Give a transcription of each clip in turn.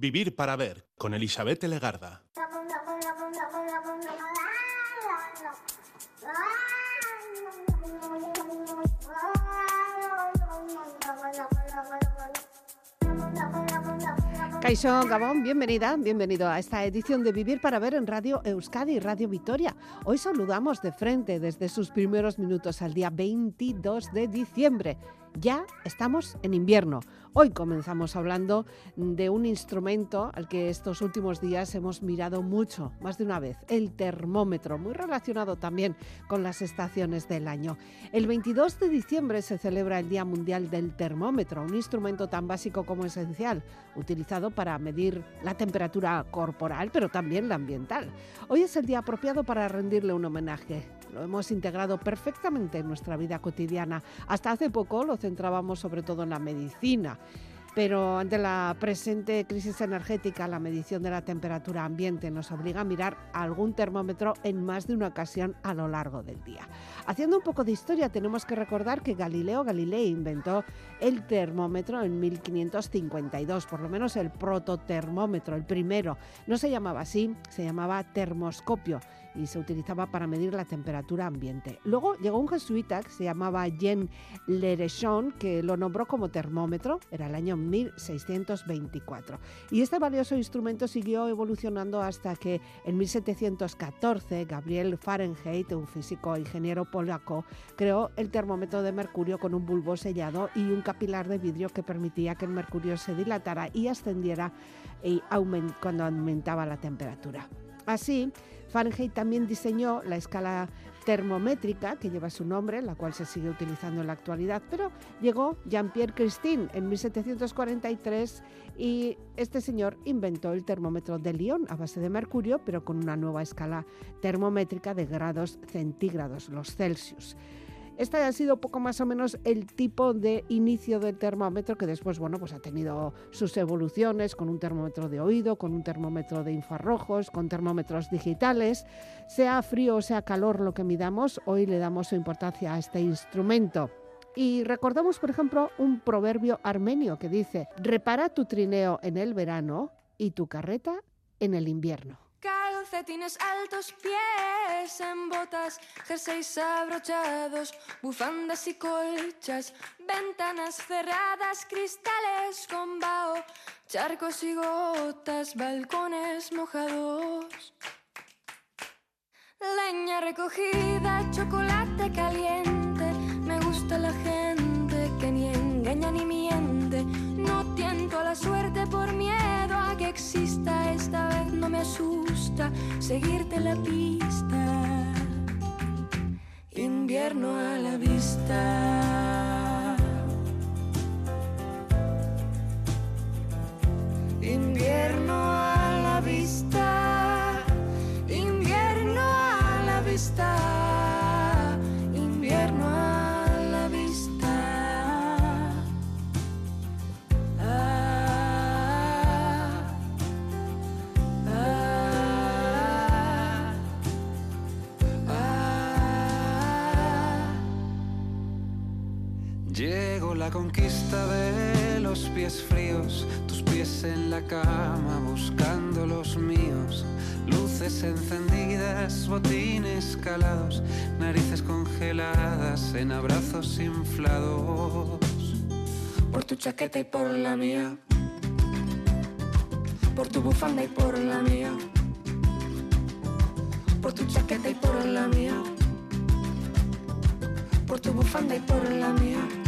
Vivir para ver con Elizabeth Legarda. Caixo Gabón, bienvenida, bienvenido a esta edición de Vivir para Ver en Radio Euskadi y Radio Vitoria. Hoy saludamos de frente desde sus primeros minutos al día 22 de diciembre. Ya estamos en invierno. Hoy comenzamos hablando de un instrumento al que estos últimos días hemos mirado mucho, más de una vez, el termómetro, muy relacionado también con las estaciones del año. El 22 de diciembre se celebra el Día Mundial del Termómetro, un instrumento tan básico como esencial, utilizado para medir la temperatura corporal, pero también la ambiental. Hoy es el día apropiado para rendirle un homenaje. Lo hemos integrado perfectamente en nuestra vida cotidiana. Hasta hace poco lo centrábamos sobre todo en la medicina. Pero ante la presente crisis energética, la medición de la temperatura ambiente nos obliga a mirar algún termómetro en más de una ocasión a lo largo del día. Haciendo un poco de historia, tenemos que recordar que Galileo Galilei inventó el termómetro en 1552, por lo menos el prototermómetro, el primero. No se llamaba así, se llamaba termoscopio y se utilizaba para medir la temperatura ambiente. Luego llegó un jesuita que se llamaba Jean Lerechon, que lo nombró como termómetro, era el año 1624. Y este valioso instrumento siguió evolucionando hasta que en 1714 Gabriel Fahrenheit, un físico e ingeniero polaco, creó el termómetro de mercurio con un bulbo sellado y un capilar de vidrio que permitía que el mercurio se dilatara y ascendiera y cuando aumentaba la temperatura. Así, Fahrenheit también diseñó la escala termométrica que lleva su nombre, la cual se sigue utilizando en la actualidad, pero llegó Jean-Pierre Christine en 1743 y este señor inventó el termómetro de Lyon a base de mercurio, pero con una nueva escala termométrica de grados centígrados, los Celsius. Este ha sido poco más o menos el tipo de inicio del termómetro que después, bueno, pues ha tenido sus evoluciones con un termómetro de oído, con un termómetro de infrarrojos, con termómetros digitales. Sea frío o sea calor lo que midamos, hoy le damos su importancia a este instrumento. Y recordamos, por ejemplo, un proverbio armenio que dice, repara tu trineo en el verano y tu carreta en el invierno calcetines altos, pies en botas, jerseys abrochados, bufandas y colchas, ventanas cerradas, cristales con vaho, charcos y gotas, balcones mojados. Leña recogida, chocolate caliente, me gusta la gente que ni engaña ni miente, no tiento a la suerte por miedo exista, esta vez no me asusta seguirte la pista. Invierno a la vista. Invierno a la vista. Invierno a la vista. La conquista de los pies fríos, tus pies en la cama buscando los míos, luces encendidas, botines calados, narices congeladas en abrazos inflados. Por tu chaqueta y por la mía, por tu bufanda y por la mía, por tu chaqueta y por la mía, por tu bufanda y por la mía.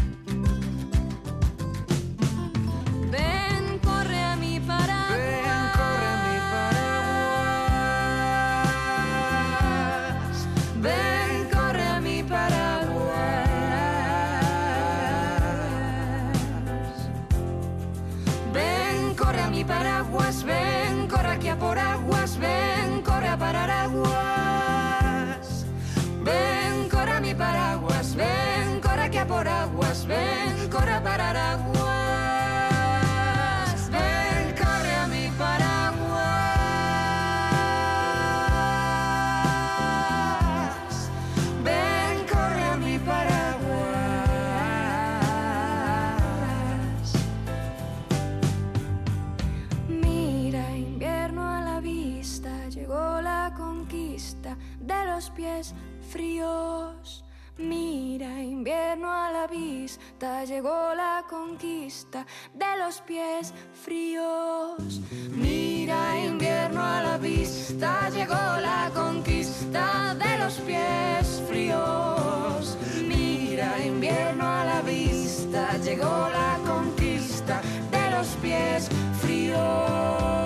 Pies fríos. Mira, invierno a la vista, llegó la conquista de los pies fríos. Mira, invierno a la vista, llegó la conquista de los pies fríos. Mira, invierno a la vista, llegó la conquista de los pies fríos.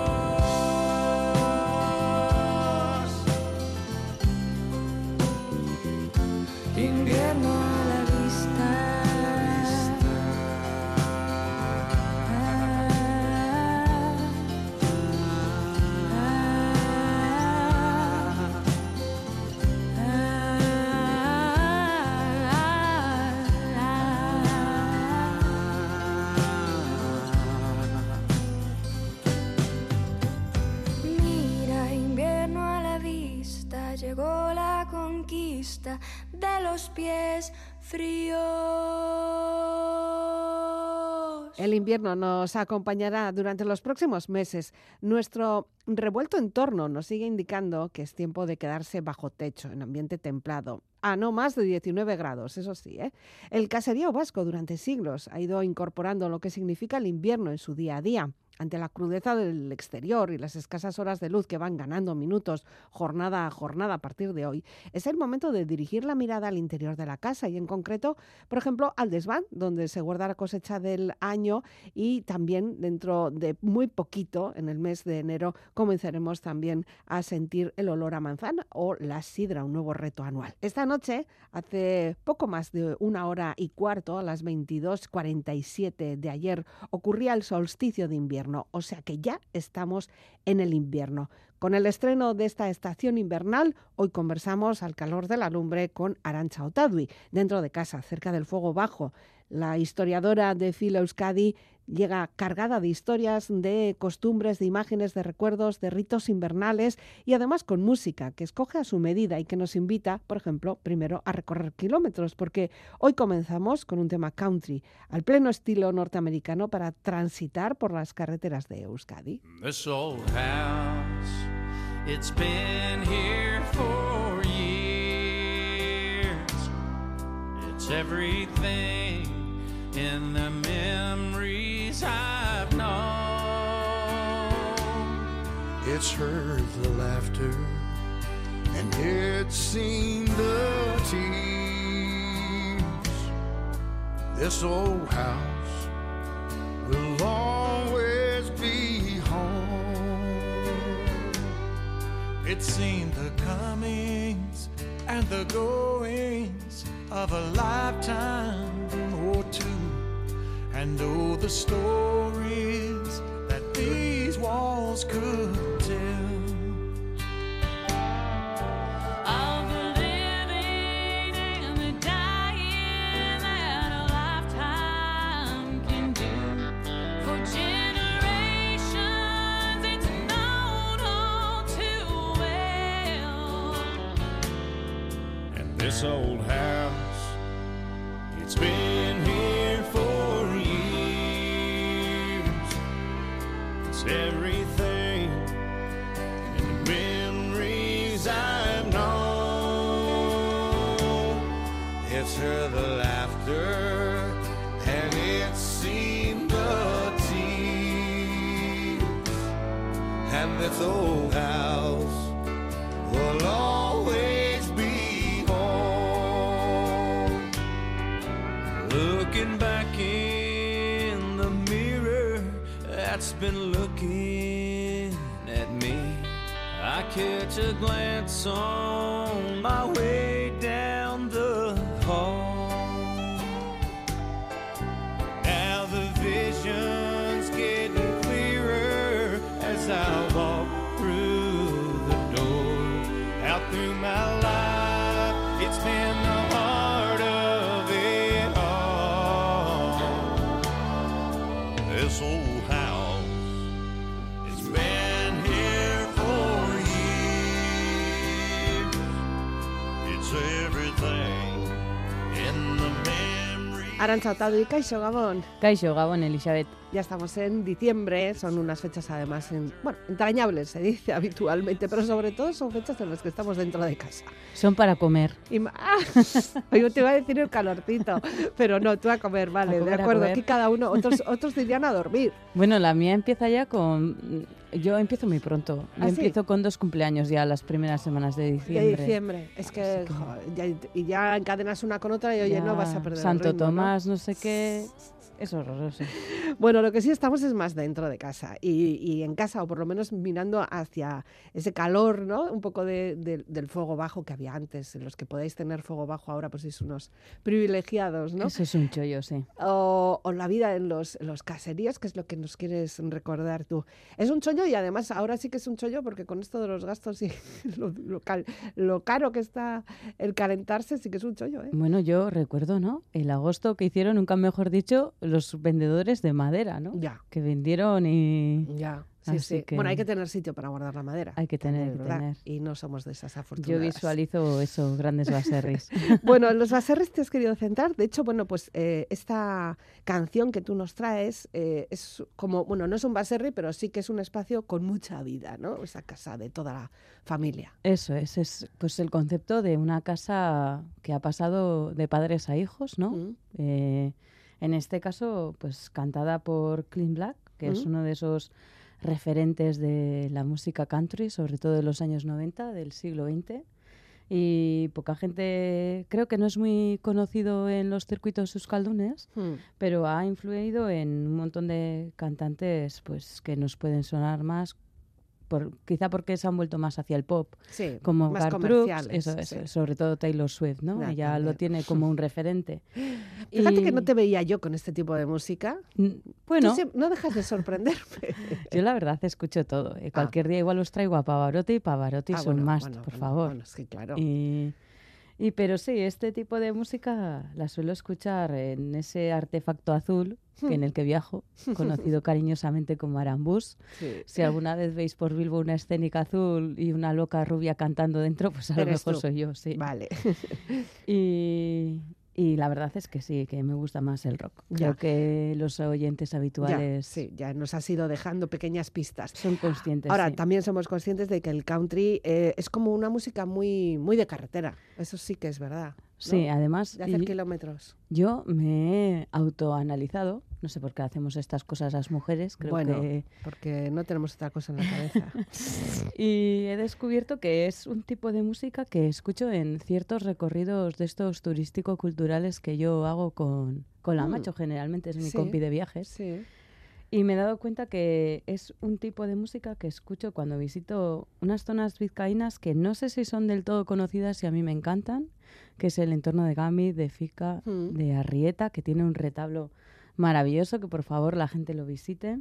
Pies fríos. El invierno nos acompañará durante los próximos meses. Nuestro revuelto entorno nos sigue indicando que es tiempo de quedarse bajo techo, en ambiente templado. A no más de 19 grados, eso sí. ¿eh? El caserío vasco durante siglos ha ido incorporando lo que significa el invierno en su día a día. Ante la crudeza del exterior y las escasas horas de luz que van ganando minutos jornada a jornada a partir de hoy, es el momento de dirigir la mirada al interior de la casa y en concreto, por ejemplo, al desván, donde se guarda la cosecha del año y también dentro de muy poquito, en el mes de enero, comenzaremos también a sentir el olor a manzana o la sidra, un nuevo reto anual. Esta noche, hace poco más de una hora y cuarto, a las 22.47 de ayer, ocurría el solsticio de invierno o sea que ya estamos en el invierno. Con el estreno de esta estación invernal, hoy conversamos al calor de la lumbre con Arancha Otadui, dentro de casa, cerca del fuego bajo. La historiadora de Fila Euskadi llega cargada de historias, de costumbres, de imágenes, de recuerdos, de ritos invernales y además con música que escoge a su medida y que nos invita, por ejemplo, primero a recorrer kilómetros, porque hoy comenzamos con un tema country, al pleno estilo norteamericano para transitar por las carreteras de Euskadi. This old house, it's been here for years. It's everything in the memories I've known. It's heard the laughter and it's seen the tears. This old house will always be home. It's seen the comings and the goings of a lifetime and oh, the stories that these walls could tell. Of the living old house will always be home. Looking back in the mirror that's been looking at me, I catch a glance on my way memory. Arantxa Otadui, kaixo Gabon. Kaixo, Gabon, Elisabet. Ya estamos en diciembre, son unas fechas además, en- bueno, entrañables se dice habitualmente, pero sobre todo son fechas en las que estamos dentro de casa. Son para comer. Y ¡Ah! Yo te iba a decir el calorcito, pero no, tú a comer, vale, A comer, de acuerdo. Aquí cada uno, otros, otros dirían a dormir. Bueno, la mía empieza ya con... Yo empiezo muy pronto. Yo ¿Ah, sí? empiezo con dos cumpleaños ya las primeras semanas de diciembre. De diciembre. Es que, que- jo, ya- y ya encadenas una con otra y oye, Ya no vas a perder el Santo. Tomás, ¿no? sé qué. Es horroroso. Bueno, lo que sí estamos es más dentro de casa y, y en casa, o por lo menos mirando hacia ese calor, ¿no? Un poco de- de- del fuego bajo que había antes. Los que podéis tener fuego bajo ahora, pues sois unos privilegiados, ¿no? Eso es un chollo, sí. O, o la vida en los, los caseríos, que es lo que nos quieres recordar tú. Es un chollo y además ahora sí que es un chollo porque con esto de los gastos y lo, lo cal- lo caro que está el calentarse, sí que es un chollo, ¿eh? Bueno, yo recuerdo, ¿no? El agosto que hicieron, nunca mejor dicho, los vendedores de madera, ¿no? Ya, Que vendieron y... ya. Sí, Así sí. que- Bueno, hay que tener sitio para guardar la madera. Hay que tener, hay que ¿verdad? tener. Y no somos de esas Yo afortunadas. visualizo eso, grandes baserris. Bueno, en los baserris te has querido centrar. De hecho, bueno, pues eh, esta canción que tú nos traes eh, es como, bueno, no es un baserri, pero sí que es un espacio con mucha vida, ¿no? Esa casa de toda la familia. Eso es, es pues el concepto de una casa que ha pasado de padres a hijos, ¿no? Mm. Eh, en este caso, pues cantada por Clint Black, que es uno de esos referentes de la música country, sobre todo de los años 90 del siglo XX. Y poca gente, creo que no es muy conocido en los circuitos euskaldunes, Mm. pero ha influido en un montón de cantantes pues que nos pueden sonar más, por, quizá porque se han vuelto más hacia el pop, Sí, como más Garth Brooks, comerciales. eso es, sí. sobre todo Taylor Swift, ¿no? Ya, Ella lo tiene como un referente. Fíjate que no te veía yo con este tipo de música. Mm, Tú Bueno, no dejas de sorprenderme. yo la verdad escucho todo. eh, Cualquier día igual os traigo a Pavarotti y Pavarotti Ah, son bueno, más, bueno, por bueno, favor. Bueno, sí, claro. Y, y pero sí, este tipo de música la suelo escuchar en ese artefacto azul que en el que viajo, conocido cariñosamente como Arambús. Sí. Si alguna vez veis por Bilbo una escénica azul y una loca rubia cantando dentro, pues a lo mejor tú. soy yo, sí. Vale. Y, y la verdad es que sí, que me gusta más el rock. Ya. Creo que los oyentes Ya, habituales sí, ya nos has ido dejando pequeñas pistas. son conscientes. Ahora, sí. también somos conscientes de que el country eh, es como una música muy, muy de carretera. Eso sí que es verdad. Sí, además De hacer kilómetros. yo me he autoanalizado, no sé por qué hacemos estas cosas las mujeres, creo Bueno. que... Porque no tenemos otra cosa en la cabeza. Y he descubierto que es un tipo de música que escucho en ciertos recorridos de estos turístico-culturales que yo hago con, con la Mm. macho, generalmente es mi Sí. compi de viajes. sí. Y me he dado cuenta que es un tipo de música que escucho cuando visito unas zonas vizcaínas que no sé si son del todo conocidas y a mí me encantan, que es el entorno de Gami, de Fica, Mm. de Arrieta, que tiene un retablo maravilloso, que por favor la gente lo visite.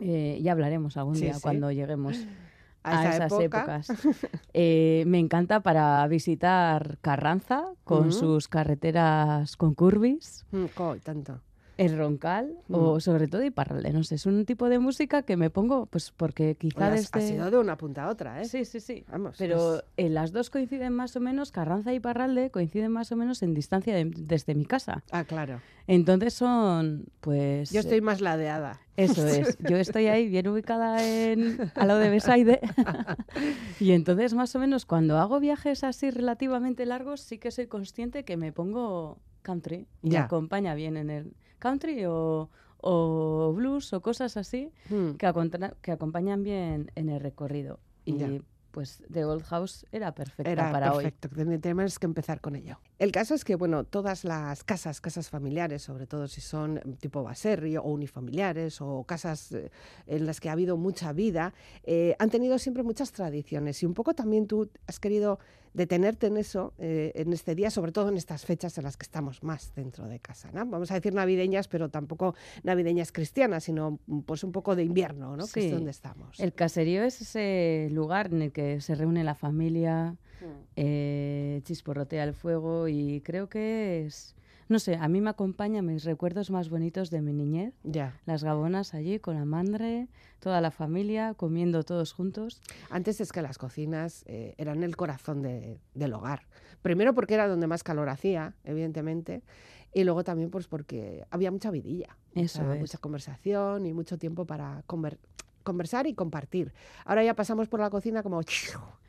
Eh, ya hablaremos algún Sí, día sí. cuando lleguemos A, a, esa esas época. épocas. Eh, me encanta para visitar Carranza con Ujú. sus carreteras con curvis. Mm, tanto. El Roncal Mm. o sobre todo Iparralde, no sé, es un tipo de música que me pongo, pues porque quizá Oye, has- has desde... ido de una punta a otra, ¿eh? Sí, sí, sí. Vamos. Pero es- eh, las dos coinciden más o menos, Carranza y Parralde coinciden más o menos en distancia de- desde mi casa. Ah, claro. Entonces son, pues... Yo estoy eh, más ladeada. Eso es. Yo estoy ahí bien ubicada en, al lado de Besaide. y entonces, más o menos, cuando hago viajes así relativamente largos, sí que soy consciente que me pongo country. Y Ya. acompaña bien en el country o, o blues o cosas así Mm. que, acompañan bien en el recorrido. Y Ya. pues The Old House era perfecta Era para perfecto, ten- tenemos que empezar con ello. El caso es que, bueno, todas las casas, casas familiares, sobre todo si son mm, tipo baserri o unifamiliares o casas eh, en las que ha habido mucha vida, eh, han tenido siempre muchas tradiciones y un poco también tú has querido detenerte en eso eh, en este día, sobre todo en estas fechas en las que estamos más dentro de casa, ¿no? Vamos a decir navideñas, pero tampoco navideñas cristianas, sino mm, pues un poco de invierno, ¿no? Que Sí. es donde estamos. El caserío es ese lugar en el que se reúne la familia, eh, chisporrotea el fuego y creo que es, no sé, a mí me acompaña mis recuerdos más bonitos de mi niñez. Ya. Las gabonas allí con la madre, toda la familia, comiendo todos juntos. Antes es que las cocinas eh, eran el corazón de- del hogar. Primero porque era donde más calor hacía, evidentemente. Y luego también pues porque había mucha vidilla, Eso mucha, es. mucha conversación y mucho tiempo para conver- conversar y compartir. Ahora ya pasamos por la cocina como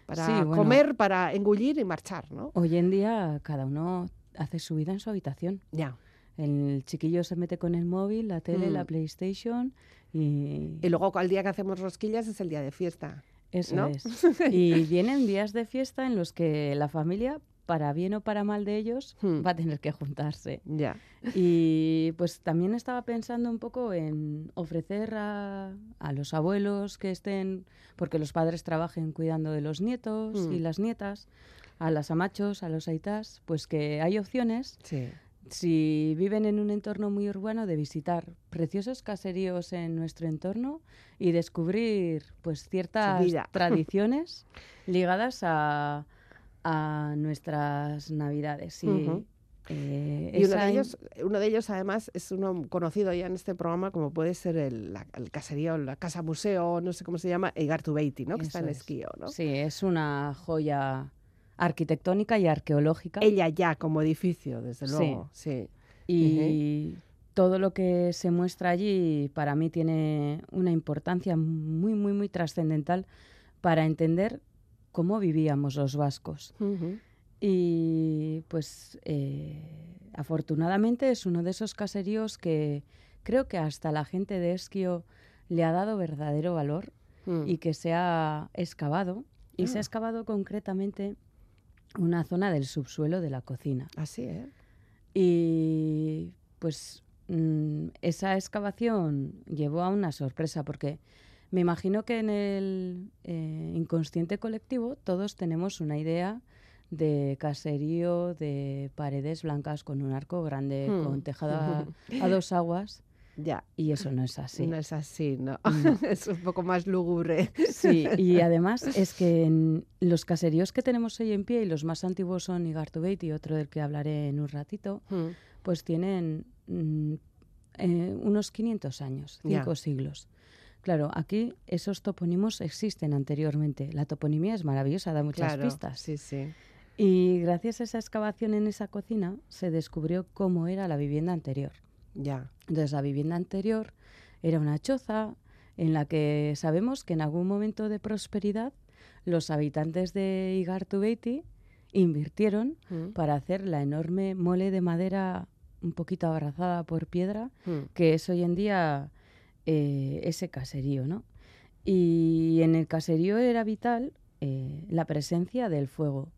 para Sí, bueno. comer, para engullir y marchar, ¿no? Hoy en día cada uno hace su vida en su habitación. Ya. El chiquillo se mete con el móvil, la tele, Mm. la PlayStation y Y luego al día que hacemos rosquillas es el día de fiesta. eso ¿no? es. Y vienen días de fiesta en los que la familia, para bien o para mal de ellos, Hmm. va a tener que juntarse. Ya. Y pues también estaba pensando un poco en ofrecer a, a los abuelos que estén, porque los padres trabajen cuidando de los nietos y Mm. las nietas, a las amachos, a los aitas, pues que hay opciones, Sí. si viven en un entorno muy urbano, de visitar preciosos caseríos en nuestro entorno y descubrir pues ciertas tradiciones ligadas a, a nuestras navidades. Y, eh, Y uno de, ellos, uno de ellos, además, es uno conocido ya en este programa, como puede ser el, la- el caserío, la casa museo, no sé cómo se llama, Eigartubeiti, ¿no? Que está en. Esquío, ¿no? Sí, es una joya arquitectónica y arqueológica. Ella ya como edificio, desde luego, sí. y todo lo que se muestra allí para mí tiene una importancia muy, muy, muy trascendental para entender cómo vivíamos los vascos. Y pues eh, afortunadamente es uno de esos caseríos que creo que hasta la gente de Esquio le ha dado verdadero valor Mm. y que se ha excavado. Y se Ah. ha excavado concretamente una zona del subsuelo de la cocina. Así, ¿eh? Y pues mm, esa excavación llevó a una sorpresa porque me imagino que en el eh, inconsciente colectivo todos tenemos una idea de caserío, de paredes blancas con un arco grande, Hmm. con tejado a, a dos aguas, Ya. y eso no es así. No es así, ¿no? No. es un poco más lúgubre. Sí, y además es que en los caseríos que tenemos hoy en pie, y los más antiguos son Igartubeit y otro del que hablaré en un ratito, Mm. pues tienen mm, eh, unos 500 años, Ya. cinco siglos. Claro, aquí esos topónimos existen anteriormente. La toponimia es maravillosa, da muchas Claro, pistas. Sí, sí. Y gracias a esa excavación en esa cocina se descubrió cómo era la vivienda anterior. Ya. Entonces, la vivienda anterior era una choza en la que sabemos que en algún momento de prosperidad los habitantes de Igartubeiti invirtieron Mm. para hacer la enorme mole de madera un poquito abrazada por piedra, Mm. que es hoy en día eh, ese caserío, ¿no? Y en el caserío era vital eh, la presencia del fuego.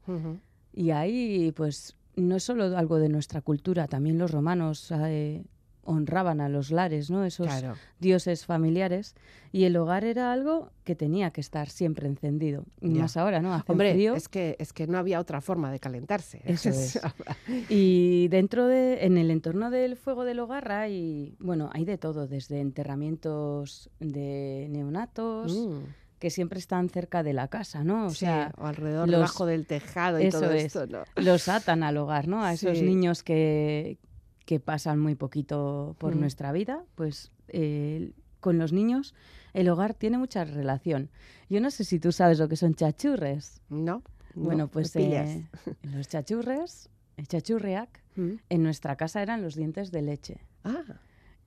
Y ahí, pues, no es solo algo de nuestra cultura, también los romanos eh, honraban a los lares, ¿no? Esos Claro. dioses familiares. Y el hogar era algo que tenía que estar siempre encendido. Y más ahora, ¿no? Hace Hombre, frío. es que, es que no había otra forma de calentarse. Eso es. Y dentro de, en el entorno del fuego del hogar hay, bueno, hay de todo, desde enterramientos de neonatos, Mm. que siempre están cerca de la casa, ¿no? O Sí, sea, o alrededor, los- debajo del tejado y eso todo es. esto, ¿no? los atan al hogar, ¿no? A esos niños que, que pasan muy poquito por Mm. nuestra vida, pues eh, con los niños el hogar tiene mucha relación. Yo no sé si tú sabes lo que son chachurres. ¿No? Bueno, No, pues eh, los chachurres, el chachurriac, Mm. en nuestra casa eran los dientes de leche. Ah,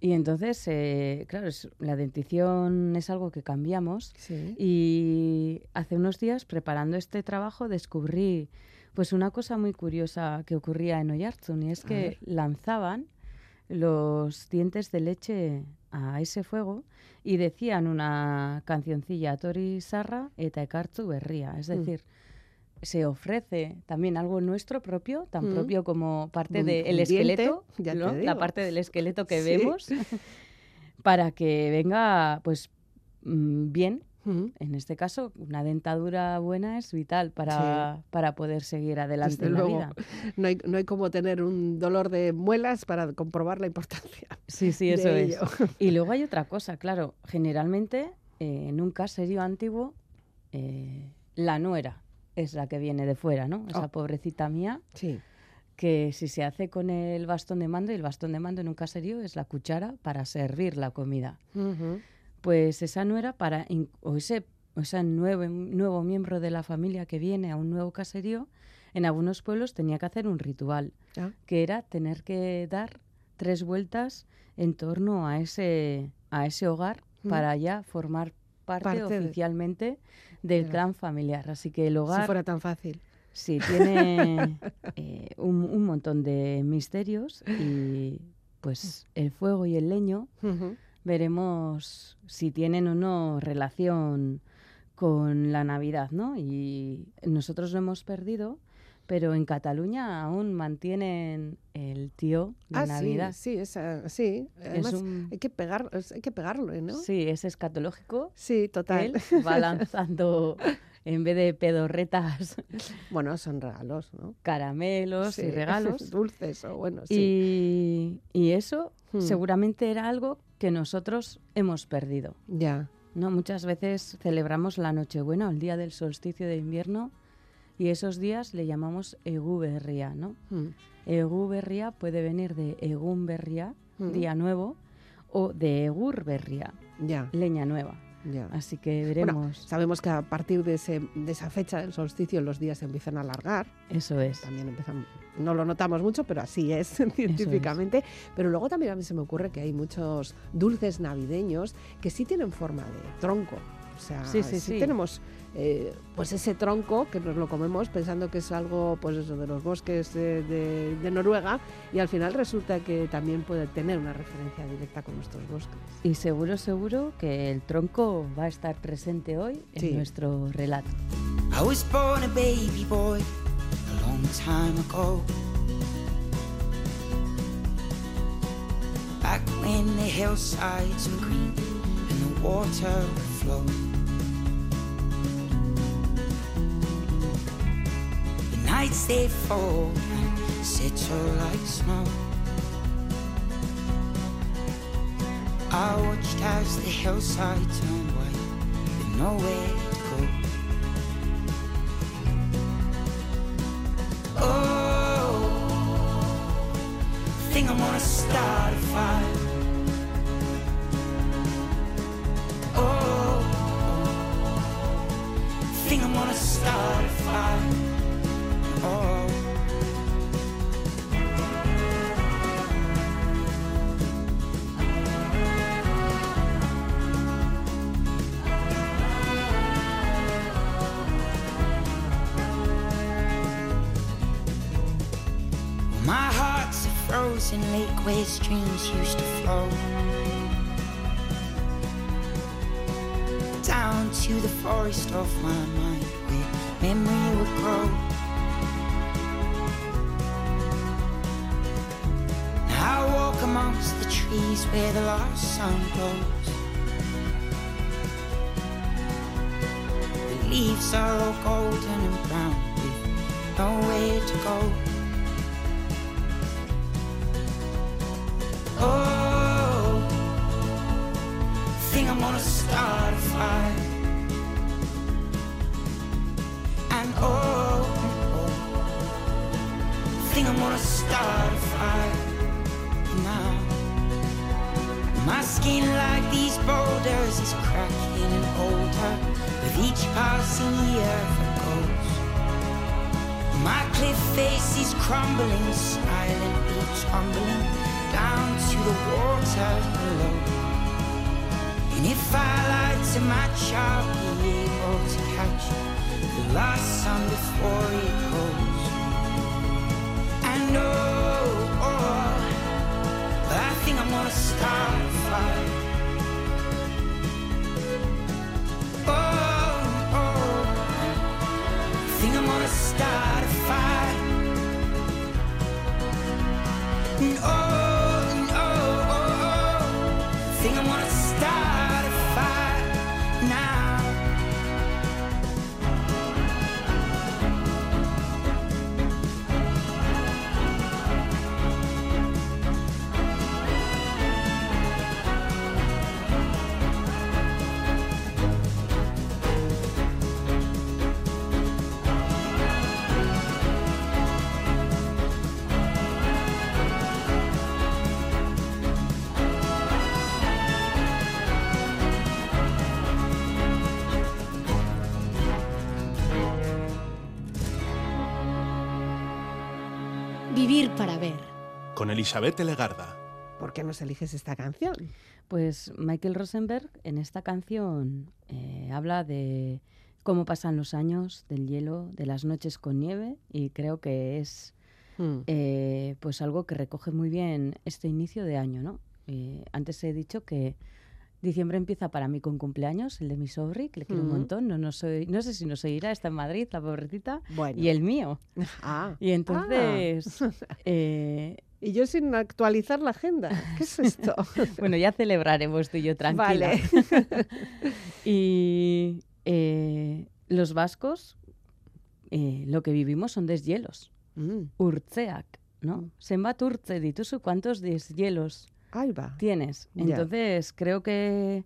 Y entonces, eh, claro, es- la dentición es algo que cambiamos. sí. Y hace unos días, preparando este trabajo, descubrí pues una cosa muy curiosa que ocurría en Oyarzun, y es que lanzaban los dientes de leche a ese fuego y decían una cancioncilla Tori Sarra eta ekartzu berria, es Mm. decir, se ofrece también algo nuestro propio, tan Mm. propio como parte del esqueleto, ya ¿no? la parte del esqueleto que Sí. vemos, para que venga pues mm, en este caso, una dentadura buena es vital para, para poder seguir adelante Desde en la vida. No hay, no hay como tener un dolor de muelas para comprobar la importancia. Sí, sí, de eso es. ello. Y luego hay otra cosa, claro, generalmente eh, en un caserío antiguo eh, la nuera es la que viene de fuera, ¿no? Esa Oh. pobrecita mía Sí. que si se hace con el bastón de mando, y el bastón de mando en un caserío es la cuchara para servir la comida. Ujú. Pues esa nuera para o ese, o ese nuevo, nuevo miembro de la familia que viene a un nuevo caserío en algunos pueblos tenía que hacer un ritual, Ah. que era tener que dar tres vueltas en torno a ese, a ese hogar Mm. para ya formar parte, Parte de- oficialmente del clan familiar. Así que el Si hogar fuera tan fácil. sí tiene eh, un, un montón de misterios y pues el fuego y el leño. Veremos si tienen o no relación con la Navidad, ¿no? Y nosotros lo hemos perdido, pero en Cataluña aún mantienen el tío de Ah, Navidad. sí, sí, esa- sí. Además, un- hay, que pegar, es- hay que pegarlo, ¿no? Sí, es escatológico. Sí, total. Él va lanzando, en vez de pedorretas, Bueno, son regalos, ¿no? caramelos Sí, y regalos. Dulces o bueno, sí. Y, y eso Hmm. seguramente era algo que nosotros hemos perdido. Ya. ¿no? Muchas veces celebramos la Nochebuena o el día del solsticio de invierno y esos días le llamamos Eguberria, ¿no? Mm. Eguberria puede venir de Egumberria, Mm. día nuevo, o de Egurberria, Ya, leña nueva. Ya. Así que Bueno, veremos. sabemos que a partir de, ese, de esa fecha del solsticio los días se empiezan a alargar. Eso es. También empiezan, no lo notamos mucho, pero así es científicamente. Pero luego también a mí se me ocurre que hay muchos dulces navideños que sí tienen forma de tronco. O sea, Sí, sí, sí. tenemos eh, pues ese tronco que nos lo comemos pensando que es algo pues eso de los bosques de, de- de Noruega y al final resulta que también puede tener una referencia directa con nuestros bosques. Y seguro, seguro que el tronco va a estar presente hoy en Sí. nuestro relato. I was born a baby boy a long time ago. Back when the hillsides were green and the water would nights they fall and settle like snow. I watched as the hillside turned white with nowhere to go. Oh, think I'm gonna start a fire. Where streams used to flow. Down to the forest of my mind where memory would grow. Now I walk amongst the trees where the last sun glows. The leaves are all golden and brown with nowhere to go before it goes. And oh, oh, I think I'm gonna start a fire. Elizabeth Legarda. ¿Por qué nos eliges esta canción? Pues Michael Rosenberg en esta canción eh, habla de cómo pasan los años, del hielo, de las noches con nieve y creo que es Mm. eh, pues algo que recoge muy bien este inicio de año, ¿no? Eh, antes he dicho que diciembre empieza para mí con cumpleaños, el de mi sobri, que le quiero un montón, no, no, soy, no sé si nos oirá, está en Madrid, la pobrecita, Bueno. y el mío. Ah. Y entonces, eh, Y yo sin actualizar la agenda. ¿Qué es esto? bueno, ya celebraremos tú y yo tranquila. Vale. y eh, los vascos, eh, lo que vivimos son deshielos. Mm. Urtzeak, ¿no? Zenbat urtze dituzu, ¿cuántos deshielos Va. tienes? Entonces, creo que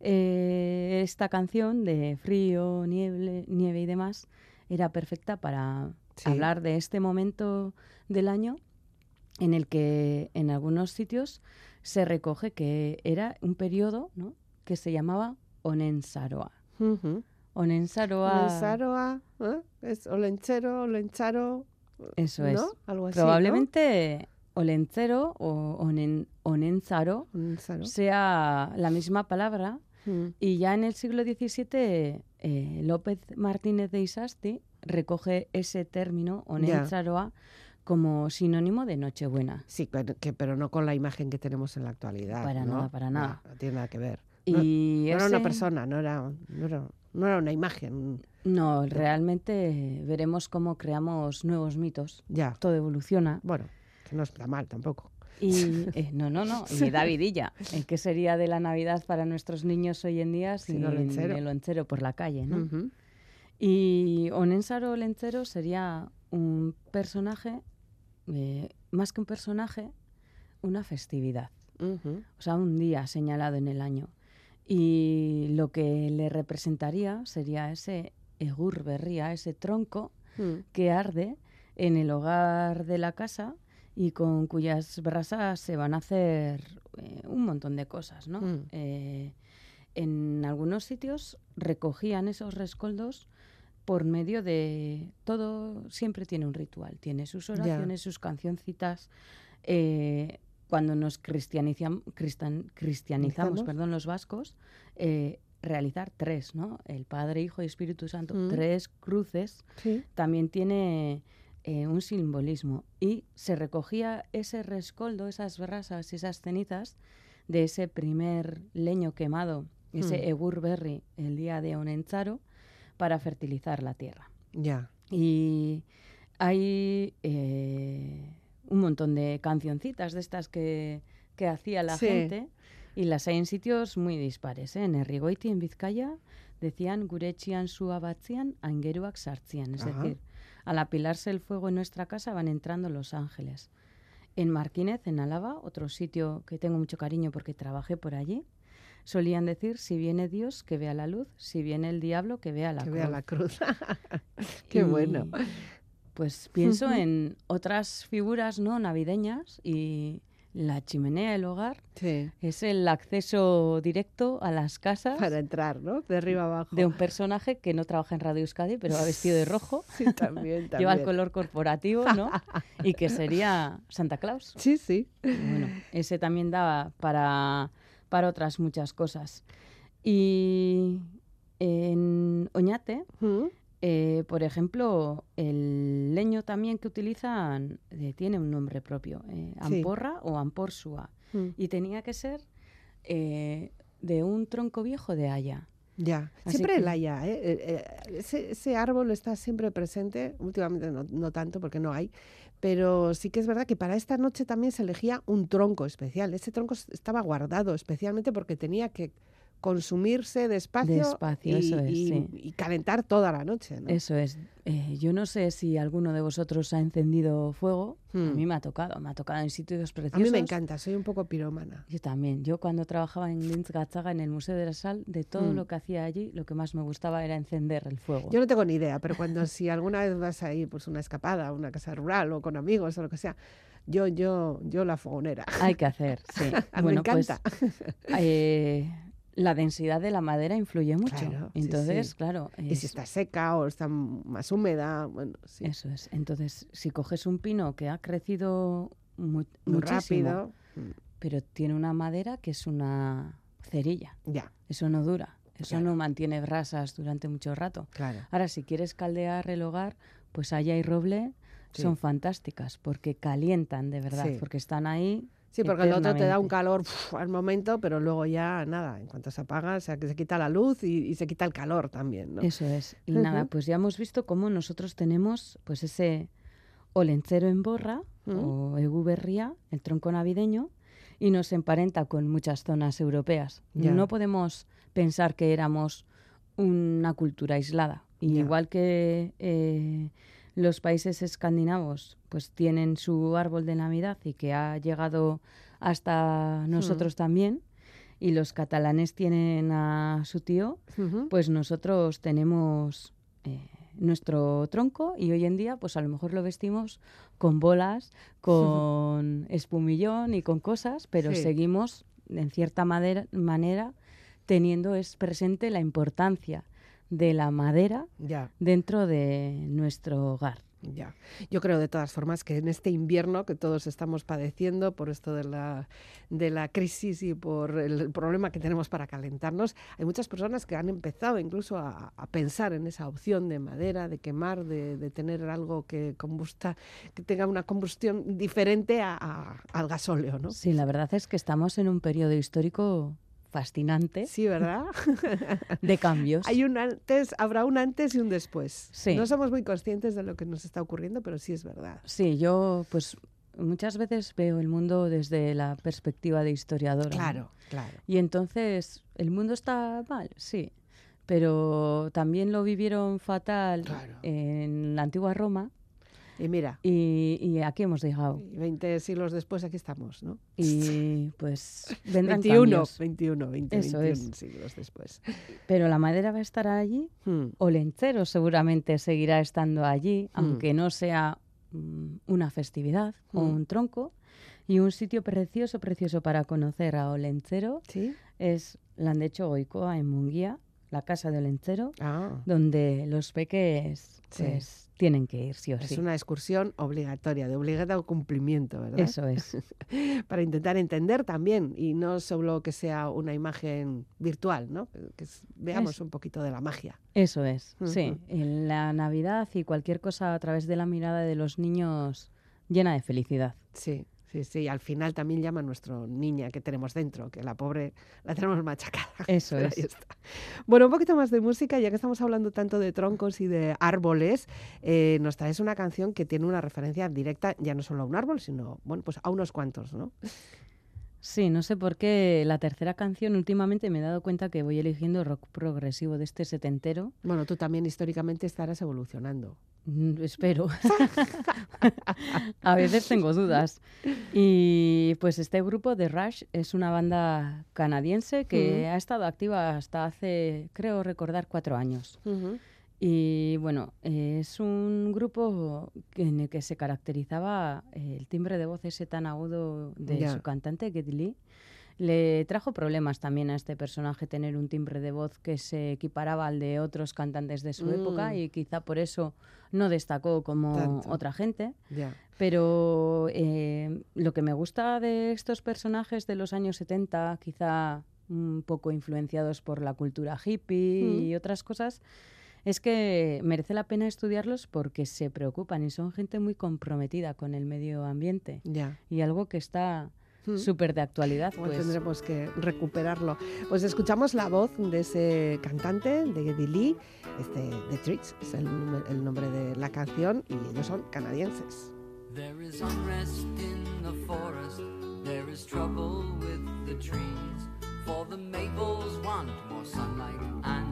eh, esta canción de frío, nieve, nieve y demás era perfecta para Sí. hablar de este momento del año en el que en algunos sitios se recoge que era un periodo ¿no? que se llamaba Onensaroa. Onensaroa, Olensaroa, ¿eh? Es olenchero, olencharo. eso es. Algo así, ¿no? Olencero o Onen, Onenzaro sea la misma palabra Mm. y ya en el siglo XVII eh, López Martínez de Isasti recoge ese término Onenzaroa como sinónimo de Nochebuena. Sí, pero, que, pero no con la imagen que tenemos en la actualidad. Para ¿no? nada, para nada. No, no tiene nada que ver. No- Y no, era una persona, no era, no era, no era una imagen. No, realmente veremos cómo creamos nuevos mitos. Ya. Todo evoluciona. Bueno, que no está mal tampoco. Y eh, no, no, no. Y Davidilla, ¿eh? ¿qué sería de la Navidad para nuestros niños hoy en día sin, Sin olencero. el olencero por la calle, no? Ujú. Y Onensaro Olencero sería un personaje, eh, más que un personaje, una festividad. O sea, un día señalado en el año. Y lo que le representaría sería ese egur berría, ese tronco Mm. que arde en el hogar de la casa y con cuyas brasas se van a hacer eh, un montón de cosas, ¿no? Mm. Eh, en algunos sitios recogían esos rescoldos por medio de todo siempre tiene un ritual, tiene sus oraciones, sus cancioncitas. eh, cuando nos cristianizam- cristianizamos, perdón, los vascos, realizar tres, ¿no? El Padre, Hijo y Espíritu Santo, Mm. tres cruces, Sí. también tiene eh, un simbolismo. Y se recogía ese rescoldo, esas brasas, esas cenizas de ese primer leño quemado, ese Mm. egur el día de Onentzaro, para fertilizar la tierra. Ya. Y hay eh, un montón de cancioncitas de estas que, que hacía la Sí. gente y las hay en sitios muy dispares. ¿eh? En Errigoiti, en Vizcaya, decían gurechian su abatzian, aingeruak sartzian. Es Ajá. decir, al apilarse el fuego en nuestra casa van entrando los ángeles. En Marquínez, en Álava, otro sitio que tengo mucho cariño porque trabajé por allí, solían decir, si viene Dios, que vea la luz, si viene el diablo, que vea la que cruz. vea la cruz. Qué bueno. Pues pienso en otras figuras no navideñas y la chimenea del hogar Sí. es el acceso directo a las casas Para entrar, ¿no? De arriba abajo. de un personaje que no trabaja en Radio Euskadi, pero va vestido de rojo, Sí, también, lleva el también. color corporativo, ¿no? y que sería Santa Claus. Sí, sí. Bueno, ese también daba para, para otras muchas cosas. Y en Oñate, Mm. Eh, por ejemplo, el leño también que utilizan eh, tiene un nombre propio, eh, Sí. amporra o amporsua. Mm. Y tenía que ser eh, de un tronco viejo de haya. Ya, Así siempre que- el haya, ese, ese árbol está siempre presente, últimamente no, no tanto porque no hay, pero sí que es verdad que para esta noche también se elegía un tronco especial. Ese tronco estaba guardado especialmente porque tenía que consumirse despacio, Despacio, y, eso es, y- sí. y calentar toda la noche. ¿no? Eso es. Eh, yo no sé si alguno de vosotros ha encendido fuego. A Hmm. mí me ha tocado, me ha tocado en sitios A preciosos. mí me encanta, soy un poco piromana. Yo también. Yo cuando trabajaba en Linz Gatzaga, en el Museo de la Sal, de todo Mm. lo que hacía allí, lo que más me gustaba era encender el fuego. Yo no tengo ni idea, pero cuando si alguna vez vas a ir pues una escapada, a una casa rural o con amigos o lo que sea, yo yo yo la fogonera. Hay que hacer, sí. A me pues encanta. eh, la densidad de la madera influye mucho. Claro, Entonces, sí. claro. Y si es- está seca o está más húmeda, bueno, sí. Eso es. Entonces, si coges un pino que ha crecido mu- muy rápido. Mm, pero tiene una madera que es una cerilla, Ya, eso no dura, eso Claro. no mantiene brasas durante mucho rato. claro. Ahora, si quieres caldear el hogar, pues haya y roble Sí. son fantásticas porque calientan de verdad, porque están ahí. Sí, porque el otro te da un calor uf, al momento, pero luego ya nada, en cuanto se apaga, o sea, que se quita la luz y, y se quita el calor también, ¿no? Eso es. Y nada, pues ya hemos visto cómo nosotros tenemos pues ese olencero en borra Mm. o eguberría, el tronco navideño, y nos emparenta con muchas zonas europeas. Ya. No podemos pensar que éramos una cultura aislada. Y igual que eh, los países escandinavos pues tienen su árbol de Navidad y que ha llegado hasta nosotros también, y los catalanes tienen a su tío, pues nosotros tenemos eh, nuestro tronco y hoy en día pues a lo mejor lo vestimos con bolas, con espumillón y con cosas, pero Sí. seguimos en cierta madera- manera teniendo es presente la importancia de la madera Ya, dentro de nuestro hogar. ya. Yo creo de todas formas que en este invierno que todos estamos padeciendo por esto de la, de la crisis y por el problema que tenemos para calentarnos, hay muchas personas que han empezado incluso a, a pensar en esa opción de madera, de quemar, de, de tener algo que combusta, que tenga una combustión diferente a- a- al gasóleo, ¿no? Sí, la verdad es que estamos en un periodo histórico fascinante Sí, ¿verdad? de cambios. Hay un antes, habrá un antes y un después. Sí. No somos muy conscientes de lo que nos está ocurriendo, pero sí es verdad. Sí, yo pues muchas veces veo el mundo desde la perspectiva de historiadora. Claro, claro. Y entonces, ¿el mundo está mal? Sí. Pero también lo vivieron fatal Claro. en la antigua Roma Y mira, y, y aquí hemos llegado. y 20 siglos después aquí estamos, ¿no? Y pues vendrán 21, cambios. 21, 20, Eso 21 es. siglos después. Pero la madera va a estar allí. Hmm, Olencero seguramente seguirá estando allí, Mm. aunque no sea mm, una festividad o Mm. un tronco. Y un sitio precioso, precioso para conocer a Olencero ¿Sí? es Landecho Goicoa en Munguía, la casa de Olencero, Ah, donde los peques Sí. pues, tienen que ir sí o es sí. una excursión obligatoria, de obligado cumplimiento, ¿verdad? Eso es. Para intentar entender también y no solo que sea una imagen virtual, ¿no? Que, veamos un poquito de la magia. Eso es. Sí. En la Navidad y cualquier cosa a través de la mirada de los niños llena de felicidad. Sí, sí, sí. Al final también llama a nuestra niña que tenemos dentro, que la pobre la tenemos machacada. Eso es. ahí está. Bueno, un poquito más de música, ya que estamos hablando tanto de troncos y de árboles, eh, nos traes una canción que tiene una referencia directa ya no solo a un árbol, sino, bueno, pues a unos cuantos, ¿no? Sí, no sé por qué la tercera canción últimamente me he dado cuenta que voy eligiendo rock progresivo de este setentero. Bueno, tú también históricamente estarás evolucionando. Mm, Espero. a veces tengo dudas. Y pues este grupo de Rush es una banda canadiense que ha estado activa hasta hace, creo recordar, cuatro años. Y bueno, es un grupo en el que se caracterizaba el timbre de voz ese tan agudo de Ya. su cantante, Geddy Lee. Le trajo problemas también a este personaje tener un timbre de voz que se equiparaba al de otros cantantes de su época Mm. y quizá por eso no destacó como Tanto. otra gente. Pero eh, lo que me gusta de estos personajes de los años 70, quizá un poco influenciados por la cultura hippie Mm. y otras cosas, es que merece la pena estudiarlos porque se preocupan y son gente muy comprometida con el medio ambiente. Ya. Y algo que está Mm. súper de actualidad, Bueno, pues tendremos que recuperarlo. Pues escuchamos la voz de ese cantante, de Lee, este, The Tricks, es el, el nombre de la canción, y ellos son canadienses. There is unrest in the forest, there is trouble with the trees. For the maples want more sunlight, and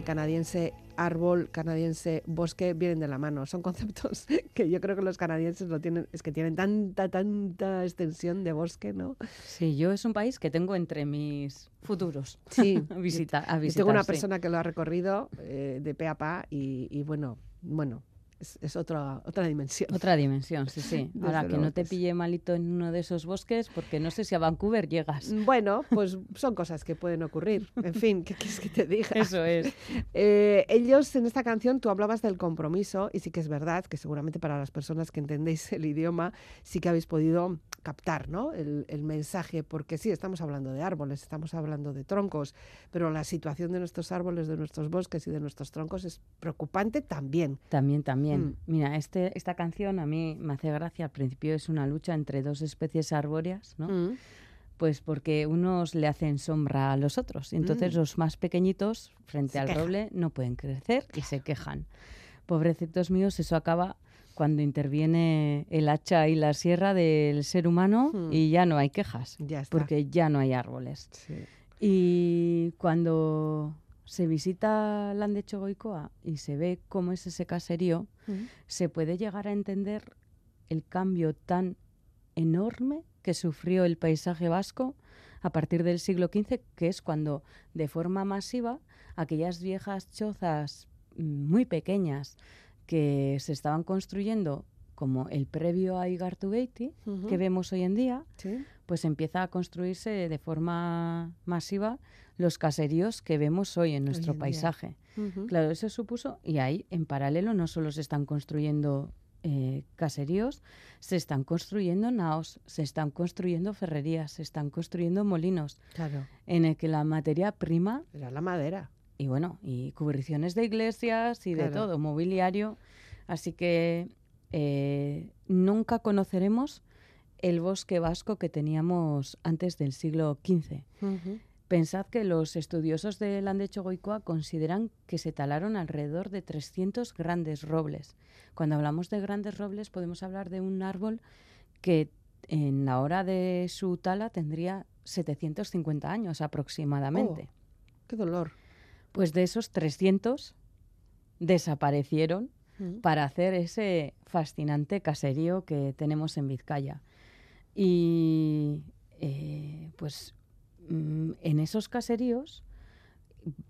Canadiense árbol, canadiense bosque vienen de la mano. Son conceptos que yo creo que los canadienses lo tienen, es que tienen tanta, tanta extensión de bosque, ¿no? Sí, yo es un país que tengo entre mis futuros. Sí, a visita, a visitar. tengo una sí. persona que lo ha recorrido eh, de pe a pa y, y bueno, bueno, es, es otra, otra dimensión. Otra dimensión, sí, sí. Ahora que no te pille malito en uno de esos bosques, porque no sé si a Vancouver llegas. Bueno, pues son cosas que pueden ocurrir. En fin, ¿qué quieres que te diga? Eso es. Eh, ellos en esta canción, tú hablabas del compromiso y sí que es verdad que seguramente para las personas que entendéis el idioma sí que habéis podido captar ¿no? el, el mensaje, porque sí, estamos hablando de árboles, estamos hablando de troncos, pero la situación de nuestros árboles, de nuestros bosques y de nuestros troncos es preocupante también. También, también. Mm. Mira, este, esta canción a mí me hace gracia. Al principio es una lucha entre dos especies arbóreas, ¿no? Mm. Pues porque unos le hacen sombra a los otros. Y entonces Mm. los más pequeñitos, frente Se al quejan. roble, no pueden crecer y se quejan. Pobrecitos míos, eso acaba cuando interviene el hacha y la sierra del ser humano Mm. y ya no hay quejas, Ya porque ya no hay árboles. Sí. Y cuando se visita Landecho Goicoa y se ve cómo es ese caserío, Mm. se puede llegar a entender el cambio tan enorme que sufrió el paisaje vasco a partir del siglo XV, que es cuando de forma masiva aquellas viejas chozas mm, muy pequeñas que se estaban construyendo como el previo a Igartubeiti, Ujú. que vemos hoy en día, Sí. pues empieza a construirse de forma masiva los caseríos que vemos hoy en nuestro en paisaje. Claro, eso supuso, y ahí en paralelo no solo se están construyendo eh, caseríos se están construyendo naos, se están construyendo ferrerías, se están construyendo molinos, Claro. en el que la materia prima Era la madera. Y bueno, y cubriciones de iglesias y de todo, mobiliario. Así que eh, nunca conoceremos el bosque vasco que teníamos antes del siglo XV. Pensad que los estudiosos de Landecho Goicoa consideran que se talaron alrededor de 300 grandes robles. Cuando hablamos de grandes robles podemos hablar de un árbol que en la hora de su tala tendría 750 años aproximadamente. Oh, qué dolor. Pues de esos 300 desaparecieron Mm. para hacer ese fascinante caserío que tenemos en Vizcaya. Y eh, pues mm, en esos caseríos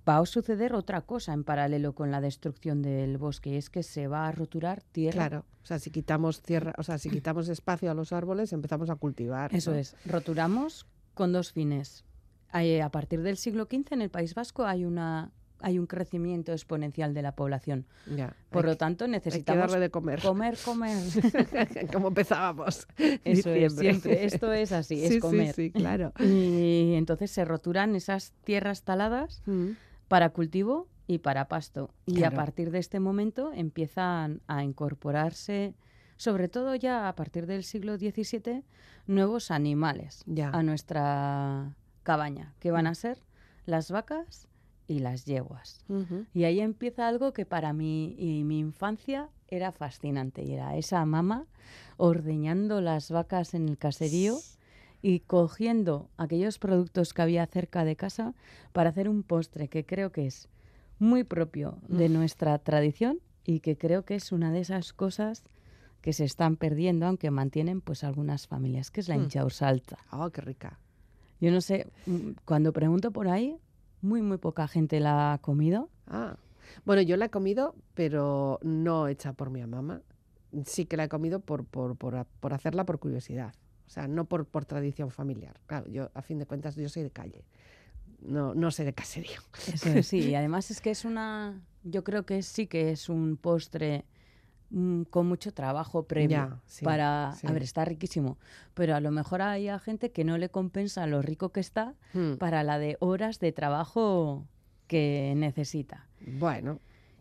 va a suceder otra cosa en paralelo con la destrucción del bosque, y es que se va a roturar tierra. Claro. O sea, si quitamos tierra, o sea, si quitamos espacio a los árboles, empezamos a cultivar. Eso ¿no? es, roturamos con dos fines. Hay- a partir del siglo XV en el País Vasco hay una hay un crecimiento exponencial de la población. Ya. Por lo tanto, necesitamos darle de comer. comer, comer. Como empezábamos. Eso es, siempre. Esto es así, Sí, es sí, comer. sí, claro. Y entonces se roturan esas tierras taladas Mm. para cultivo y para pasto. Y Claro. a partir de este momento empiezan a incorporarse, sobre todo ya a partir del siglo XVII, nuevos animales Ya. a nuestra cabaña, que van a ser las vacas y las yeguas. Y ahí empieza algo que para mí y mi infancia era fascinante. Y era esa mamá ordeñando las vacas en el caserío y cogiendo aquellos productos que había cerca de casa para hacer un postre que creo que es muy propio de nuestra tradición y que creo que es una de esas cosas que se están perdiendo, aunque mantienen pues algunas familias, que es la Mm. inchaursalta. Oh, qué rica. Yo no sé, mm, cuando pregunto por ahí, muy, muy poca gente la ha comido. Ah. Bueno, yo la he comido, pero no hecha por mi mamá. Sí que la he comido por, por, por, por hacerla por curiosidad. O sea, no por, por tradición familiar. Claro, yo, a fin de cuentas, yo soy de calle. No, no soy de caserío. Eso es, sí, y además es que es una, yo creo que sí que es un postre mm, con mucho trabajo previo Ya, sí, para, sí. a ver, está riquísimo, pero a lo mejor hay a gente que no le compensa lo rico que está Mm. para la de horas de trabajo que necesita. Bueno,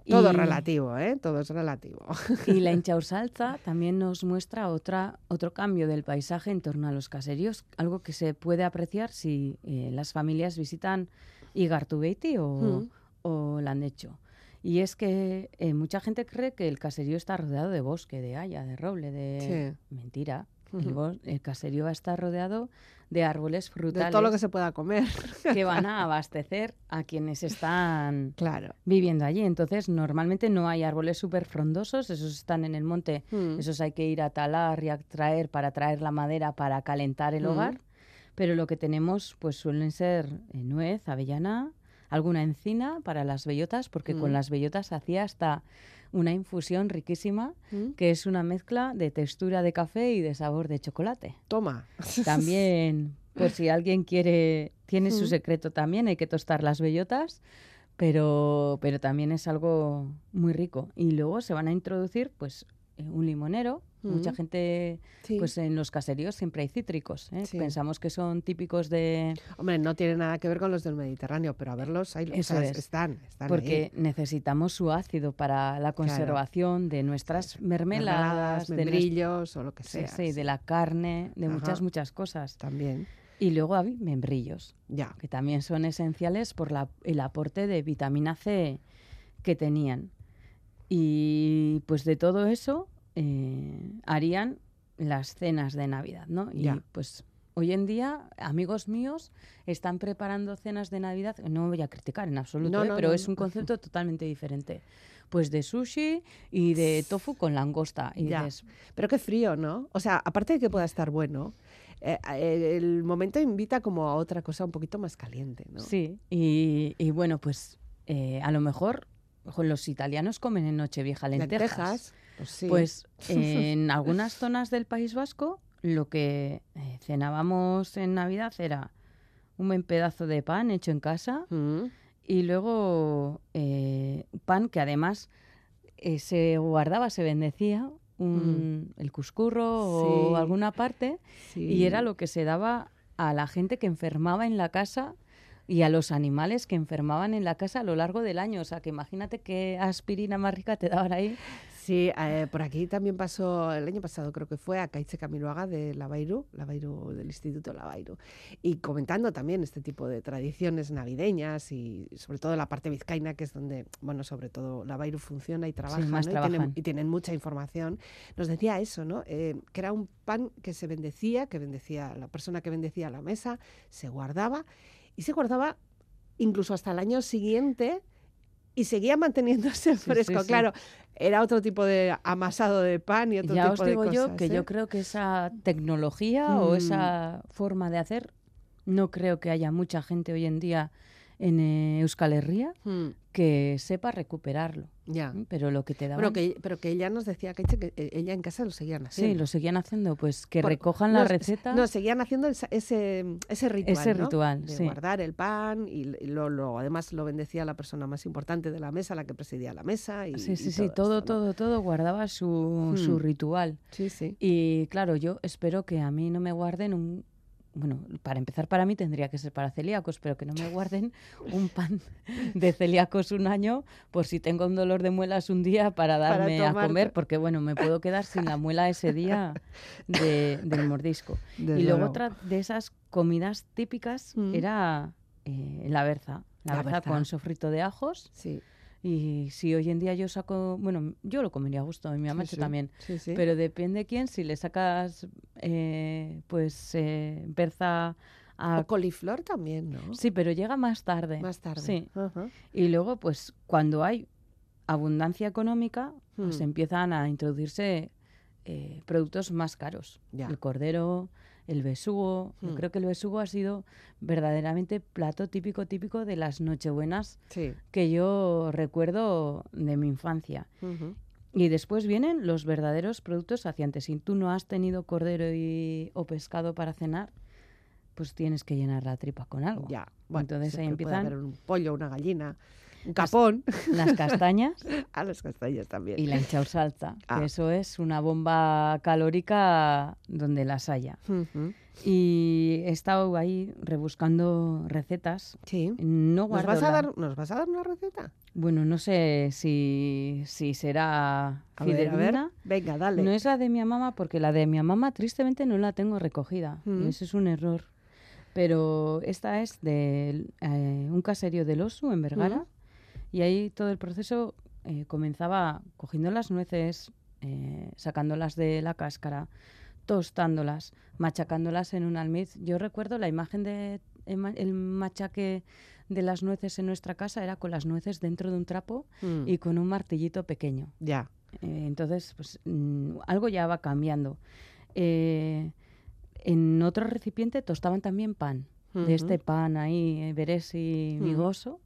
todo Y- relativo, ¿eh? Todo es relativo. Y la inchaursalza también nos muestra otra, otro cambio del paisaje en torno a los caseríos, algo que se puede apreciar si eh, las familias visitan Igartubeiti o, Mm. o Landecho. Y es que eh, mucha gente cree que el caserío está rodeado de bosque, de haya, de roble, de... Mentira. El, caserío va a estar rodeado de árboles De frutales todo lo que se pueda comer. que van a abastecer a quienes están Claro. viviendo allí. Entonces, normalmente no hay árboles súper frondosos, esos están en el monte, Mm. esos hay que ir a talar y a traer para traer la madera para calentar el Mm. hogar. Pero lo que tenemos, pues suelen ser eh, nuez, avellana, alguna encina para las bellotas, porque con Mm. las bellotas hacía hasta una infusión riquísima, Mm. que es una mezcla de textura de café y de sabor de chocolate. Toma. También, por si alguien quiere, tiene su Mm. secreto también, hay que tostar las bellotas, pero, pero también es algo muy rico. Y luego se van a introducir, pues, un limonero. Mucha Mm. gente, Sí. pues en los caseríos siempre hay cítricos. ¿eh? Sí. Pensamos que son típicos de... Hombre, no tiene nada que ver con los del Mediterráneo, pero a verlos, ahí, o Eso sea, es. están, están Porque ahí. necesitamos su ácido para la conservación de nuestras mermeladas, de nues- membrillos o lo que sí, sea. sí, de la carne, de muchas, muchas cosas. También. Y luego hay membrillos. Ya. que también son esenciales por la- el aporte de vitamina C que tenían. Y pues de todo eso eh, harían las cenas de Navidad, ¿no? Y Ya. pues hoy en día amigos míos están preparando cenas de Navidad, no voy a criticar en absoluto, No, ¿eh? no, pero no, es un concepto totalmente diferente. Pues de sushi y de tofu con langosta. Y Ya. dices, Pero qué frío, ¿no? O sea, aparte de que pueda estar bueno, eh, eh, el momento invita como a otra cosa un poquito más caliente, ¿no? Sí, y, y bueno, pues eh, a lo mejor ojo, los italianos comen en Nochevieja lentejas. Lentejas, pues sí. Pues en algunas zonas del País Vasco lo que eh, cenábamos en Navidad era un buen pedazo de pan hecho en casa Mm. y luego eh, pan que además eh, se guardaba, se bendecía un, el cuscurro Mm. Sí. o alguna parte Sí. y era lo que se daba a la gente que enfermaba en la casa y a los animales que enfermaban en la casa a lo largo del año. O sea, que imagínate qué aspirina más rica te daban ahí. Sí, eh, por aquí también pasó el año pasado, creo que fue a Caiche Camiloaga de Lavairu, Lavairu del Instituto Lavairu, y comentando también este tipo de tradiciones navideñas y sobre todo la parte vizcaína, que es donde, bueno, sobre todo Lavairu funciona y trabaja, más ¿no? y, tienen, y tienen mucha información. Nos decía eso, ¿no? Eh, que era un pan que se bendecía, que bendecía la persona que bendecía la mesa, se guardaba y se guardaba incluso hasta el año siguiente y seguía manteniéndose fresco. sí, sí. Claro, era otro tipo de amasado de pan y otro Ya tipo os de digo yo cosas, que ¿eh? yo creo que esa tecnología o Mm. esa forma de hacer, no creo que haya mucha gente hoy en día en eh, Euskal Herria Mm, que sepa recuperarlo. ya. ¿m? Pero lo que te daban... Pero que, pero que ella nos decía que, eh, ella en casa lo seguían haciendo. Sí, lo seguían haciendo, pues que Por- recojan no, la receta. No, seguían haciendo ese, ese ritual. Ese ¿no? ritual, de sí. guardar el pan y, lo, lo- además lo bendecía la persona más importante de la mesa, la que presidía la mesa. Y, sí, sí, y sí, todo, todo, todo guardaba su, su Hmm. ritual. Sí, sí. Y claro, yo espero que a mí no me guarden un... Bueno, para empezar para mí tendría que ser para celíacos, pero que no me guarden un pan de celíacos un año por si tengo un dolor de muelas un día para Para darme a comer, porque bueno, me puedo quedar sin la muela ese día de- del mordisco. Desde y luego luego. otra de esas comidas típicas Mm. era eh, la berza. La, La berza, berza. con sofrito de ajos. Sí, Y si hoy en día yo saco, bueno, yo lo comería a gusto, y mi mamá sí, sí. también, Sí, pero depende quién, si le sacas eh, pues eh, berza a... O coliflor también, ¿no? Sí, pero llega más tarde. Más tarde. Sí. Y luego, pues cuando hay abundancia económica, pues Hmm. empiezan a introducirse eh, productos más caros. Ya. El cordero, el besugo. Yo Hmm. creo que el besugo ha sido verdaderamente plato típico, típico de las nochebuenas Sí. que yo recuerdo de mi infancia. Y después vienen los verdaderos productos saciantes. Si tú no has tenido cordero y, o pescado para cenar, pues tienes que llenar la tripa con algo. Ya. Bueno, Entonces ahí empiezan un pollo, una gallina, un capón. las castañas a las castañas también. y la hinchaur salsa, Ah. que eso es una bomba calórica donde las haya. Y he estado ahí rebuscando recetas. Sí. No ¿Nos vas, a dar, ¿Nos vas a dar una receta? Bueno, no sé si, si será A ver, a ver. Venga, dale. No es la de mi mamá, porque la de mi mamá tristemente no la tengo recogida. Mm. Eso es un error. Pero esta es de eh, un caserío del Osu, en Vergara. Mm. Y ahí todo el proceso eh, comenzaba cogiendo las nueces, eh, sacándolas de la cáscara, tostándolas, machacándolas en un almiz. Yo recuerdo la imagen de el ma- el machaque de las nueces en nuestra casa era con las nueces dentro de un trapo Mm. y con un martillito pequeño. Ya. Eh, entonces, pues mm, algo ya va cambiando. Eh, en otro recipiente tostaban también pan, de este pan ahí, eh, veresi Mm. migoso,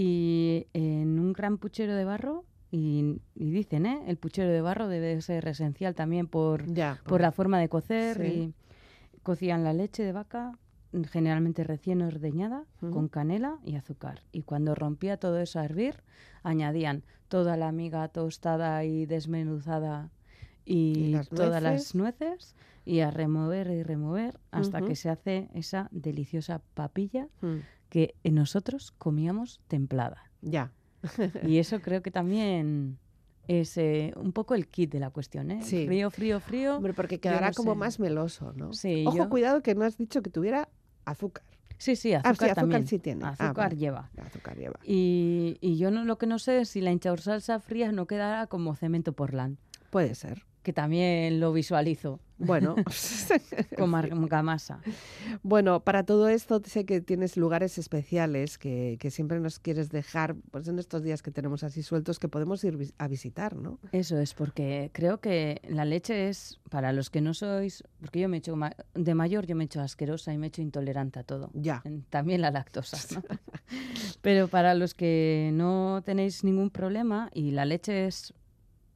y en un gran puchero de barro, y, y dicen, ¿eh? el puchero de barro debe ser esencial también por, Ya. por la forma de cocer, Sí. y cocían la leche de vaca, generalmente recién ordeñada, con canela y azúcar. Y cuando rompía todo eso a hervir, añadían toda la miga tostada y desmenuzada y, ¿Y las todas nueces? las nueces y a remover y remover hasta que se hace esa deliciosa papilla Mm. Que nosotros comíamos templada. Ya. Y eso creo que también es eh, un poco el kit de la cuestión, ¿eh? Sí. Frío, frío, frío. Hombre, porque quedará no como sé. más meloso, ¿no? Sí, Ojo, yo- cuidado que no has dicho que tuviera azúcar. Sí, sí, Ah, azúcar sí, azúcar también. sí tiene. Ah, Azúcar vale. lleva. Azúcar lleva. Y, y yo no, lo que no sé es si la hinchaur salsa fría no quedará como cemento portland, Puede ser. que también lo visualizo Bueno. con argamasa. Bueno, para todo esto sé que tienes lugares especiales que, que siempre nos quieres dejar, pues en estos días que tenemos así sueltos, que podemos ir a visitar, ¿no? Eso es, porque creo que la leche es, para los que no sois, porque yo me he hecho, de mayor yo me he hecho asquerosa y me he hecho intolerante a todo. Ya. También la lactosa, ¿no? Pero para los que no tenéis ningún problema, y la leche es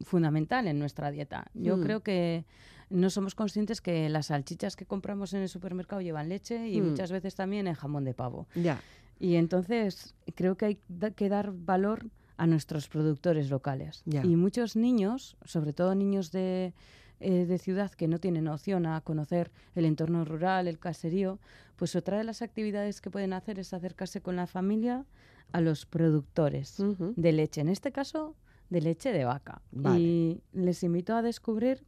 fundamental en nuestra dieta, yo Mm. creo que no somos conscientes que las salchichas que compramos en el supermercado llevan leche y Mm. muchas veces también en jamón de pavo. Ya. Y entonces creo que hay que dar valor a nuestros productores locales. Ya. Y muchos niños, sobre todo niños de, eh, de ciudad que no tienen opción a conocer el entorno rural, el caserío, pues otra de las actividades que pueden hacer es acercarse con la familia a los productores de leche, en este caso de leche de vaca. Vale. Y les invito a descubrir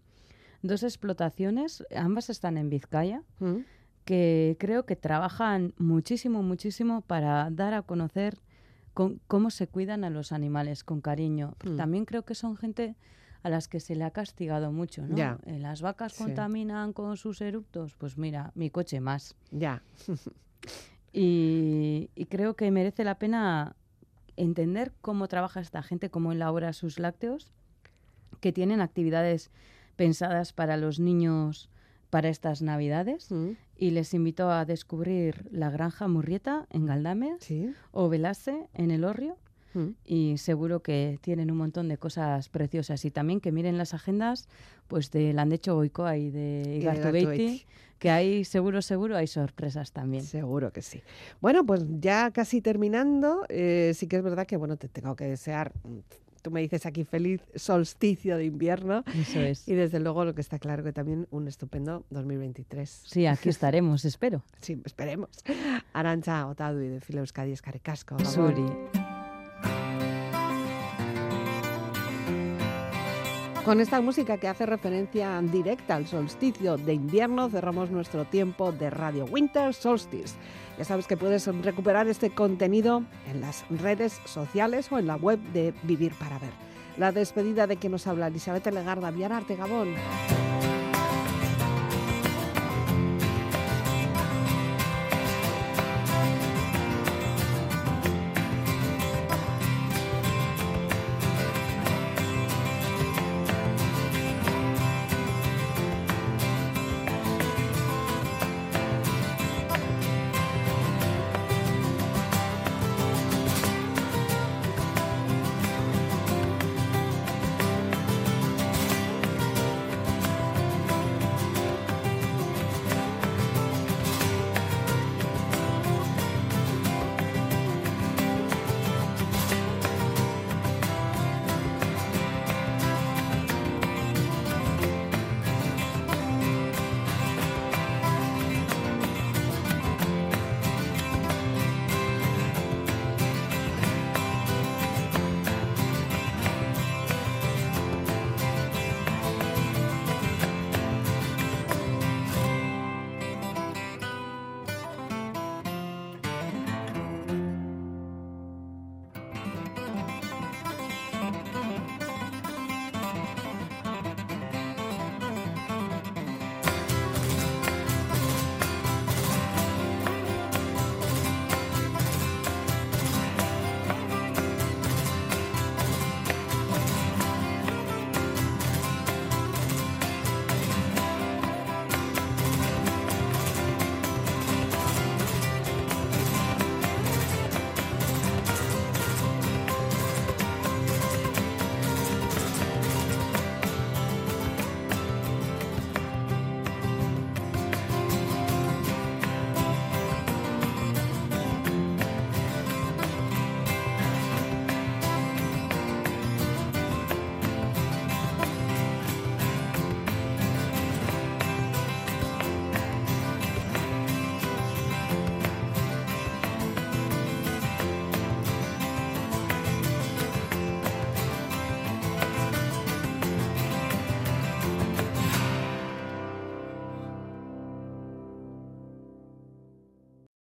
dos explotaciones, ambas están en Vizcaya, Mm. que creo que trabajan muchísimo, muchísimo para dar a conocer con- cómo se cuidan a los animales con cariño. Mm. También creo que son gente a las que se le ha castigado mucho, ¿no? Ya. Eh, Las vacas Sí. contaminan con sus eructos, pues mira, mi coche más. Ya. Y, y creo que merece la pena entender cómo trabaja esta gente, cómo elabora sus lácteos, que tienen actividades pensadas para los niños para estas navidades. Mm. Y les invito a descubrir la granja Murrieta en Galdames Sí. o Velase en El Orrio. Mm. Y seguro que tienen un montón de cosas preciosas. Y también que miren las agendas pues de Landecho Goicoa y de de Igartubeiti, que hay seguro, seguro hay sorpresas también. Seguro que sí. Bueno, pues ya casi terminando, eh, sí que es verdad que bueno, te tengo que desear, tú me dices aquí feliz solsticio de invierno Eso es. y desde luego lo que está claro que también un estupendo 2023. Sí, aquí estaremos, espero. Sí, esperemos. Arancha Otadui de Fila Euskadi Escaricasco. Suri. Con esta música que hace referencia directa al solsticio de invierno, cerramos nuestro tiempo de Radio Winter Solstice. Ya sabes que puedes recuperar este contenido en las redes sociales o en la web de Vivir para Ver. La despedida de quien nos habla Elizabeth Legarda, Viararte Gabón.